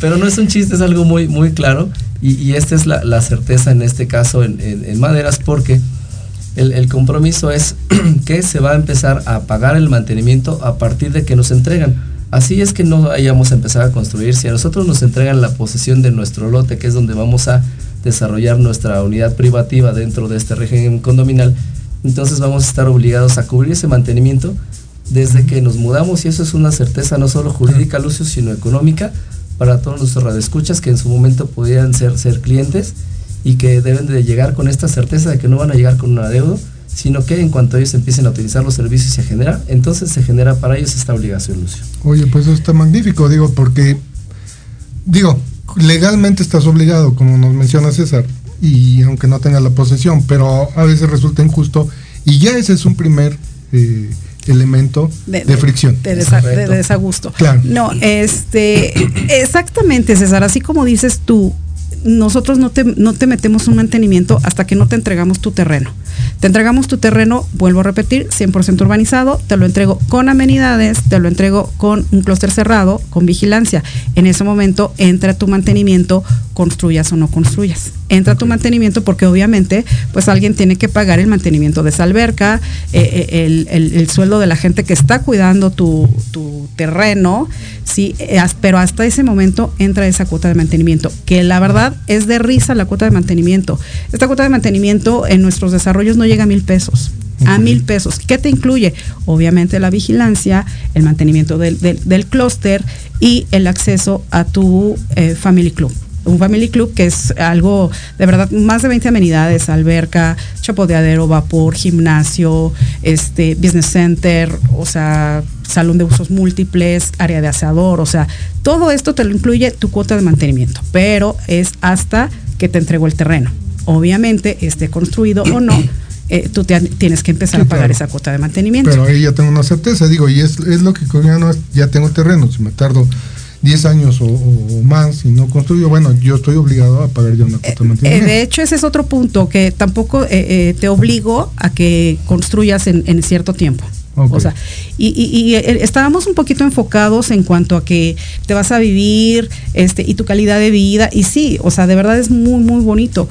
Pero no es un chiste, es algo muy, muy claro. Y, esta es la, certeza en este caso en, maderas, porque el, el, compromiso es *clears throat* que se va a empezar a pagar el mantenimiento a partir de que nos entregan. Así es que no hayamos empezado a construir. Si a nosotros nos entregan la posesión de nuestro lote, que es donde vamos a desarrollar nuestra unidad privativa dentro de este régimen condominal, entonces vamos a estar obligados a cubrir ese mantenimiento desde que nos mudamos y eso es una certeza no solo jurídica, Lucio, sino económica para todos nuestros radioescuchas que en su momento pudieran ser, ser clientes y que deben de llegar con esta certeza de que no van a llegar con un adeudo, sino que en cuanto ellos empiecen a utilizar los servicios y se genera, entonces se genera para ellos esta obligación, Lucio. Oye, pues eso está magnífico, digo, porque, digo, legalmente estás obligado, como nos menciona César, y aunque no tenga la posesión, pero a veces resulta injusto y ya ese es un primer eh, elemento de, fricción. De, desagusto. Claro. No, este, exactamente, César, así como dices tú, nosotros no te, no te metemos un mantenimiento hasta que no te entregamos tu terreno. Te entregamos tu terreno, vuelvo a repetir, 100% urbanizado, te lo entrego con amenidades, te lo entrego con un clúster cerrado, con vigilancia. En ese momento entra tu mantenimiento, construyas o no construyas. Entra tu mantenimiento porque obviamente pues alguien tiene que pagar el mantenimiento de esa alberca, eh, eh, el, sueldo de la gente que está cuidando tu, terreno, sí, eh, pero hasta ese momento entra esa cuota de mantenimiento, que la verdad es de risa la cuota de mantenimiento. Esta cuota de mantenimiento en nuestros desarrollos no llega a mil pesos. A mil pesos. ¿Qué te incluye? Obviamente la vigilancia, el mantenimiento del, del, clúster y el acceso a tu eh, Family Club un family club que es algo de verdad más de 20 amenidades, alberca, chapoteadero, vapor, gimnasio, este business center, o sea, salón de usos múltiples, área de aseador, o sea, todo esto te lo incluye tu cuota de mantenimiento, pero es hasta que te entregó el terreno obviamente esté construido o no, eh, tú tienes que empezar a pagar esa cuota de mantenimiento. Pero ahí ya tengo una certeza, digo, y es, lo que ya, no ya tengo terreno, si me tardo 10 años o, más y no construyo, bueno, yo estoy obligado a pagar ya una cuota de eh, mantenimiento. Eh, de hecho, ese es otro punto, que tampoco te obligo a que construyas en, cierto tiempo. O sea, y, y, estábamos un poquito enfocados en cuanto a que te vas a vivir este, y tu calidad de vida. Y sí, o sea, de verdad es muy, muy bonito.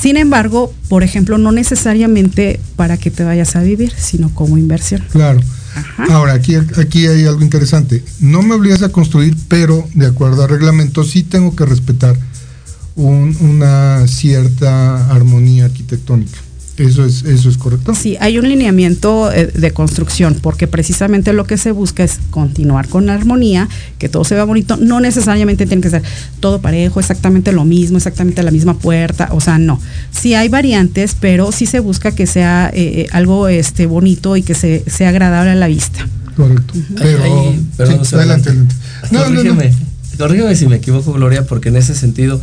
Sin embargo, por ejemplo, no necesariamente para que te vayas a vivir, sino como inversión. Claro. Ahora, aquí, aquí hay algo interesante. No me obligas a construir, pero de acuerdo al reglamento sí tengo que respetar una cierta armonía arquitectónica. Eso es, eso es correcto. Sí, hay un lineamiento eh, de construcción, porque precisamente lo que se busca es continuar con la armonía, que todo se vea bonito. No necesariamente tiene que ser todo parejo, exactamente lo mismo, exactamente la misma puerta. O sea, no. Sí hay variantes, pero sí se busca que sea eh, eh, algo este bonito y que se, sea agradable a la vista. Correcto. Pero, perdón, adelante, corrígeme, corrígeme si me equivoco, Gloria, porque en ese sentido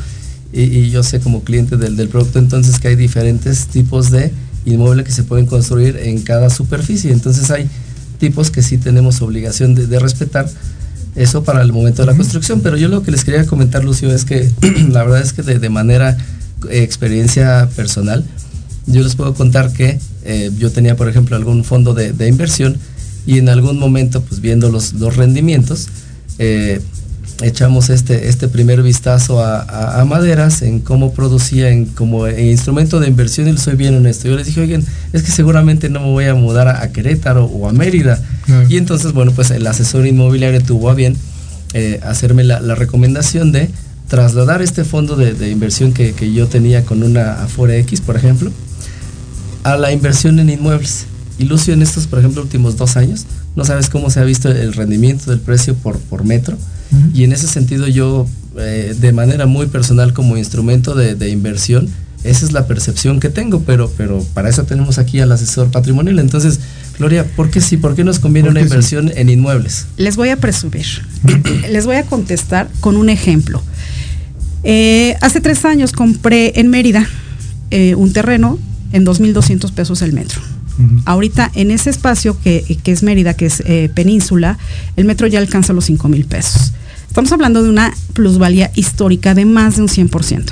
y, yo sé como cliente del, del, producto entonces que hay diferentes tipos de inmuebles que se pueden construir en cada superficie. Entonces hay tipos que sí tenemos obligación de, respetar, Eso para el momento de la construcción, pero yo lo que les quería comentar, Lucio, es que *clears throat* la verdad es que de, manera eh, experiencia personal, yo les puedo contar que eh, yo tenía, por ejemplo, algún fondo de, inversión y en algún momento, pues viendo los, los rendimientos, eh, echamos este, este primer vistazo a, maderas, en cómo producía, como instrumento de inversión, y lo soy bien honesto. Yo les dije, oigan, es que seguramente no me voy a mudar a, Querétaro o a Mérida. Y entonces, bueno, pues el asesor inmobiliario tuvo a bien eh, hacerme la, recomendación de trasladar este fondo de, inversión que, que, yo tenía con una Afore X, por ejemplo, a la inversión en inmuebles. Y Lucio, en estos, por ejemplo, últimos dos años, no sabes cómo se ha visto el rendimiento del precio por, por metro y en ese sentido yo, eh, de manera muy personal como instrumento de, inversión, esa es la percepción que tengo, pero, pero para eso tenemos aquí al asesor patrimonial. Entonces, Gloria, ¿por qué sí? ¿Por qué nos conviene una inversión en inmuebles? Les voy a presumir. *clears throat* Les voy a contestar con un ejemplo. Eh, hace tres años compré en Mérida eh, un terreno en 2.200 pesos el metro. Ahorita en ese espacio que, es Mérida, que es Península, el metro ya alcanza los 5 mil pesos. Estamos hablando de una plusvalía histórica de más de un 100%.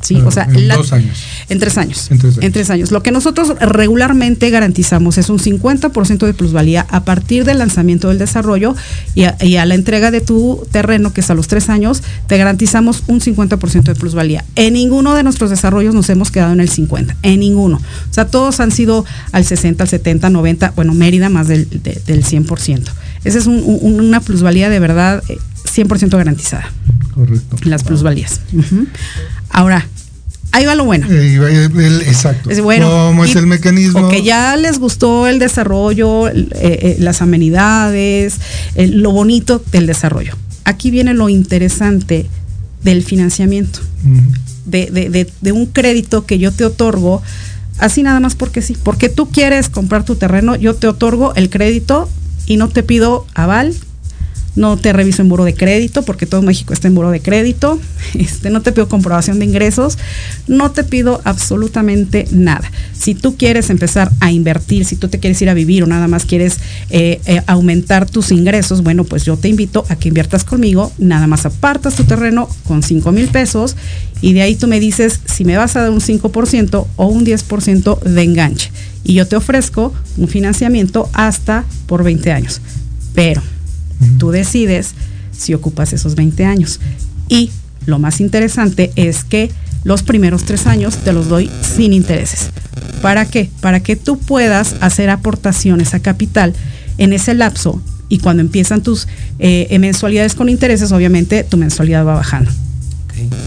¿Sí? o sea, en dos años. En tres años. En tres años. Lo que nosotros regularmente garantizamos es un 50% de plusvalía a partir del lanzamiento del desarrollo y a, la entrega de tu terreno, que es a los tres años, te garantizamos un 50% de plusvalía. En ninguno de nuestros desarrollos nos hemos quedado en el 50%, en ninguno. O sea, todos han sido al 60, al 70, 90, bueno, Mérida más del, 100%. Esa es una plusvalía de verdad eh, 100% garantizada. Correcto. Las plusvalías. Ahora, ahí va lo bueno. exacto. Es bueno. ¿Cómo es el mecanismo? Porque ya les gustó el desarrollo, eh, eh, las amenidades, lo bonito del desarrollo. Aquí viene lo interesante del financiamiento, de, de, un crédito que yo te otorgo, así nada más porque sí. Porque tú quieres comprar tu terreno, yo te otorgo el crédito y no te pido aval, no te reviso en buro de crédito, porque todo México está en buro de crédito, *laughs* este, no te pido comprobación de ingresos, no te pido absolutamente nada. Si tú quieres empezar a invertir, si tú te quieres ir a vivir o nada más quieres eh, eh, aumentar tus ingresos, bueno, pues yo te invito a que inviertas conmigo, nada más apartas tu terreno con 5 mil pesos y de ahí tú me dices si me vas a dar un 5% o un 10% de enganche. Y yo te ofrezco un financiamiento hasta por 20 años. Pero Tú decides si ocupas esos 20 años. Y lo más interesante es que los primeros tres años te los doy sin intereses. ¿Para qué? Para que tú puedas hacer aportaciones a capital en ese lapso y cuando empiezan tus eh, mensualidades con intereses, obviamente tu mensualidad va bajando.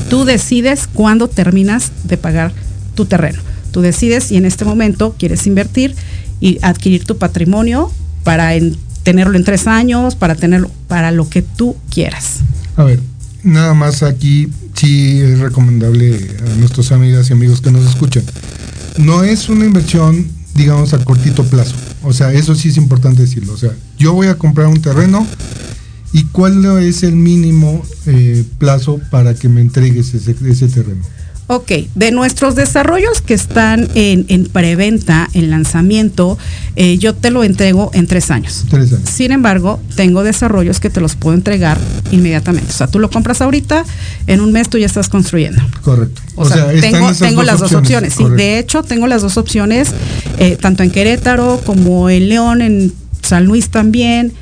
Tú decides cuándo terminas de pagar tu terreno. Tú decides y en este momento quieres invertir y adquirir tu patrimonio para en tenerlo en tres años, para tenerlo para lo que tú quieras. A ver, nada más aquí sí es recomendable a nuestros amigas y amigos que nos escuchan. No es una inversión, digamos, a cortito plazo. O sea, eso sí es importante decirlo. O sea, yo voy a comprar un terreno y cuál es el mínimo eh, plazo para que me entregues ese terreno. Ok, de nuestros desarrollos que están en, preventa, en lanzamiento, eh, yo te lo entrego en tres años. tres años. Sin embargo, tengo desarrollos que te los puedo entregar inmediatamente. O sea, tú lo compras ahorita, en un mes tú ya estás construyendo. Correcto. O, sea, tengo, las dos opciones. Sí, de hecho, tengo las dos opciones, eh, tanto en Querétaro como en León, en San Luis también,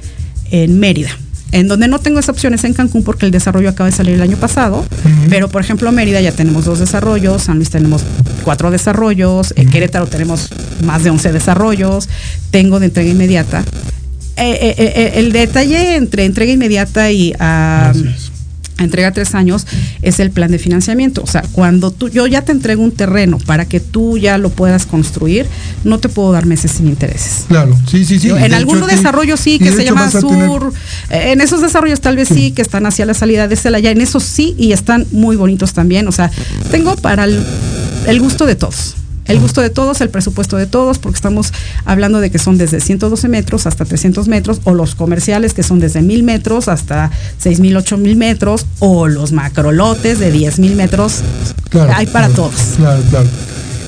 en Mérida. En donde no tengo esa opción es en Cancún porque el desarrollo acaba de salir el año pasado, pero por ejemplo Mérida ya tenemos dos desarrollos, San Luis tenemos cuatro desarrollos, en Querétaro tenemos más de 11 desarrollos, tengo de entrega inmediata. Eh, eh, eh, el detalle entre entrega inmediata y entrega tres años es el plan de financiamiento. O sea, cuando tú, yo ya te entrego un terreno para que tú ya lo puedas construir, no te puedo dar meses sin intereses. Claro, sí, sí, sí. en algunos desarrollos sí, que se llama Sur, eh, en esos desarrollos tal vez sí. que están hacia la salida de Celaya, en esos sí, y están muy bonitos también. O sea, tengo para el gusto de todos el gusto de todos, el presupuesto de todos, porque estamos hablando de que son desde 112 metros hasta 300 metros, o los comerciales que son desde 1000 metros hasta 6000, 8000 metros, o los macrolotes de 10000 metros. Hay para todos. Claro, claro.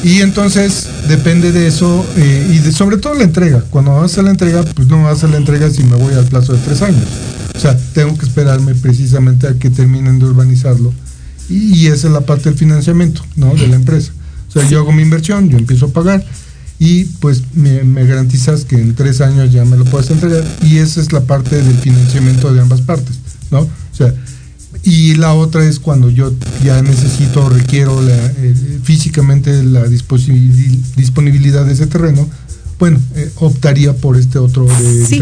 Y entonces depende de eso eh, y de, sobre todo la entrega. Cuando vas a hacer la entrega, pues no vas a hacer la entrega si me voy al plazo de tres años. O sea, tengo que esperarme precisamente a que terminen de urbanizarlo. Y, esa es la parte del financiamiento, ¿no? De la empresa. Yo hago mi inversión, yo empiezo a pagar y pues me, me, garantizas que en tres años ya me lo puedes entregar y esa es la parte del financiamiento de ambas partes, ¿no? O sea, y la otra es cuando yo ya necesito o requiero eh, físicamente la disponibilidad de ese terreno, bueno, eh, optaría por este otro de sí,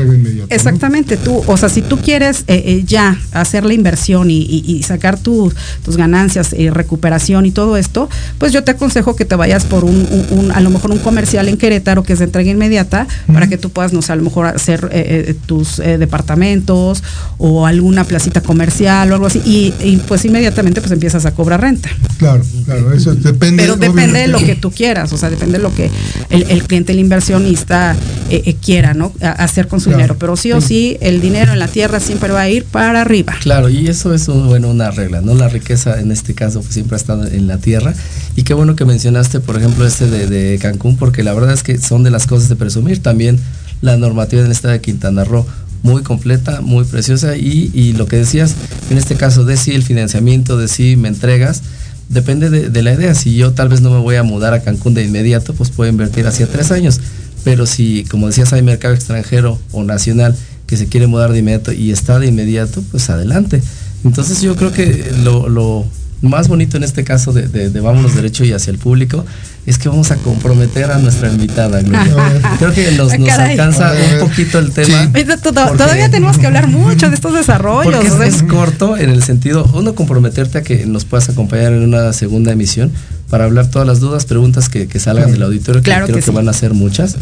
Exactamente, tú, o sea, si tú quieres eh, eh, ya hacer la inversión y, sacar tus ganancias y recuperación y todo esto, pues yo te aconsejo que te vayas por un, a lo mejor un comercial en Querétaro que es de entrega inmediata para que tú puedas, no sé, a lo mejor hacer tus departamentos o alguna placita comercial o algo así y, pues inmediatamente pues empiezas a cobrar renta. Claro, claro, eso depende. Pero depende de lo que tú quieras, o sea, depende de lo que el, el cliente, la inversión eh, eh, quiera, ¿no? hacer con su dinero. Pero sí o sí, el dinero en la tierra siempre va a ir para arriba. Claro, y eso es bueno, una regla, ¿no? La riqueza en este caso pues, siempre ha estado en la tierra. Y qué bueno que mencionaste, por ejemplo, este de, Cancún, porque la verdad es que son de las cosas de presumir. También la normativa del estado de Quintana Roo muy completa, muy preciosa y, y, lo que decías, en este caso de si el financiamiento, de si me entregas, depende de, de, la idea. Si yo tal vez no me voy a mudar a Cancún de inmediato, pues puedo invertir hacia tres años pero si, como decías, hay mercado extranjero o nacional que se quiere mudar de inmediato y está de inmediato, pues adelante. Entonces yo creo que lo, más bonito en este caso de, de, Vámonos Derecho y hacia el público es que vamos a comprometer a nuestra invitada, *laughs* Creo que nos, alcanza un poquito el tema. Todavía tenemos que hablar mucho de estos desarrollos. Porque es, corto en el sentido, uno, comprometerte a que nos puedas acompañar en una segunda emisión, para hablar todas las dudas, preguntas que, salgan del auditorio, que creo que, van a ser muchas.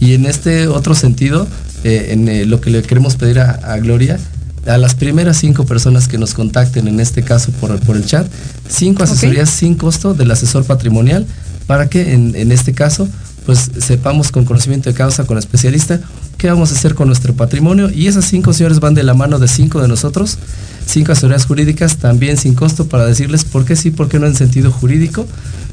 Y en este otro sentido, eh, en eh, lo que le queremos pedir a, Gloria, a las primeras cinco personas que nos contacten, en este caso por, por el chat, cinco asesorías sin costo del asesor patrimonial, para que en, en este caso pues sepamos con conocimiento de causa con el especialista qué vamos a hacer con nuestro patrimonio. Y esas cinco señores van de la mano de cinco de nosotros cinco asesorías jurídicas también sin costo para decirles por qué sí, por qué no en sentido jurídico,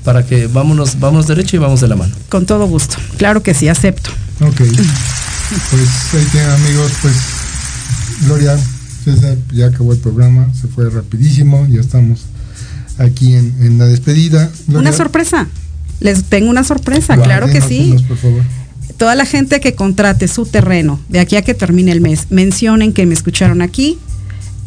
para que vámonos, vamos derecho y vamos de la mano. Con todo gusto, claro que sí, acepto. Ok, pues ahí tienen amigos, pues Gloria, César, ya acabó el programa, se fue rapidísimo, ya estamos aquí en, la despedida. Una sorpresa, les tengo una sorpresa, claro que sí. Por favor toda la gente que contrate su terreno de aquí a que termine el mes, mencionen que me escucharon aquí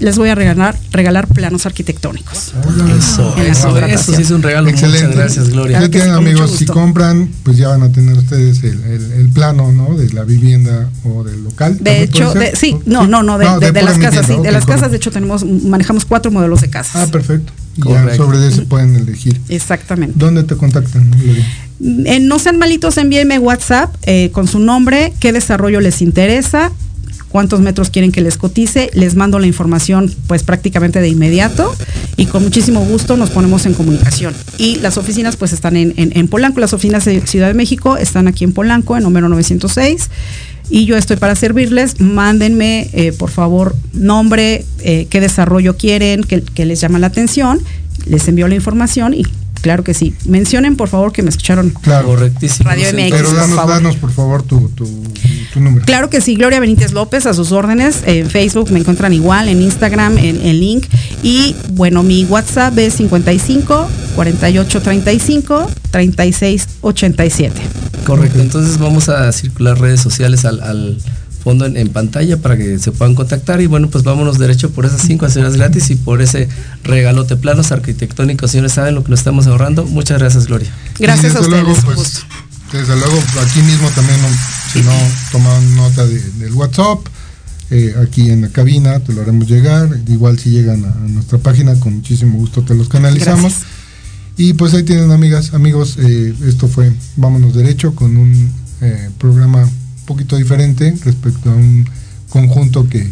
les voy a regalar, regalar planos arquitectónicos. Eso, eso, sí es un regalo. Excelente. Muchas gracias, Gloria. Ya tienen amigos, si compran, pues ya van a tener ustedes el, plano, ¿no? De la vivienda o del local. De hecho, sí, no, no, no, de, las casas, sí. de las casas, de hecho, tenemos, manejamos cuatro modelos de casas. Ah, perfecto. Y ya sobre eso pueden elegir. Exactamente. ¿Dónde te contactan, Gloria? Eh, no sean malitos, envíenme WhatsApp eh, con su nombre, qué desarrollo les interesa cuántos metros quieren que les cotice, les mando la información pues prácticamente de inmediato y con muchísimo gusto nos ponemos en comunicación. Y las oficinas pues están en, Polanco, las oficinas de Ciudad de México están aquí en Polanco, en número 906 y yo estoy para servirles. Mándenme, eh, por favor, nombre, eh, qué desarrollo quieren, qué, les llama la atención. Les envío la información y Claro que sí. Mencionen, por favor, que me escucharon. Claro. Correctísimo. Radio MX. Pero danos, por danos, por favor, tu, tu, número. Claro que sí. Gloria Benítez López, a sus órdenes. En Facebook me encuentran igual, en Instagram, en el link. Y bueno, mi WhatsApp es 55 48 35 36 87. Correcto. Entonces vamos a circular redes sociales al fondo en, pantalla para que se puedan contactar y bueno, pues vámonos derecho por esas cinco asesorías gratis y por ese regalote planos arquitectónicos, señores saben lo que nos estamos ahorrando. Muchas gracias, Gloria. Gracias a ustedes. Luego, pues, desde luego, aquí mismo también, si no toman nota del WhatsApp, eh, aquí en la cabina te lo haremos llegar. Igual si llegan a, nuestra página, con muchísimo gusto te los canalizamos. Y pues ahí tienen amigas, amigos, eh, esto fue Vámonos Derecho con un eh, programa poquito diferente respecto a un conjunto que,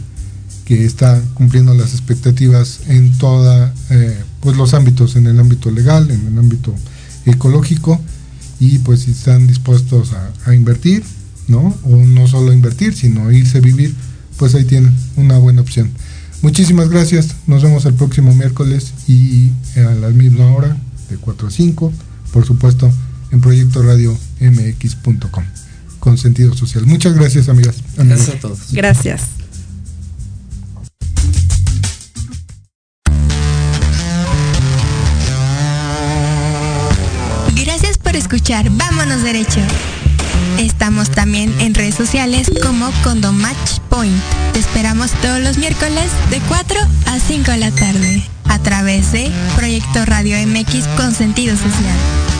está cumpliendo las expectativas en todos eh, pues los ámbitos, en el ámbito legal, en el ámbito ecológico, y pues si están dispuestos a, invertir, ¿no? O no solo invertir, sino irse a vivir, pues ahí tienen una buena opción. Muchísimas gracias, nos vemos el próximo miércoles y a la misma hora, de 4 a 5, por supuesto, en Proyecto Radio MX.com con sentido social. Muchas gracias, amigas. Amigos. Gracias a todos. Gracias. Gracias por escuchar Vámonos Derecho. Estamos también en redes sociales como Condomatch Point. Te esperamos todos los miércoles de 4 a 5 de la tarde a través de Proyecto Radio MX con sentido social.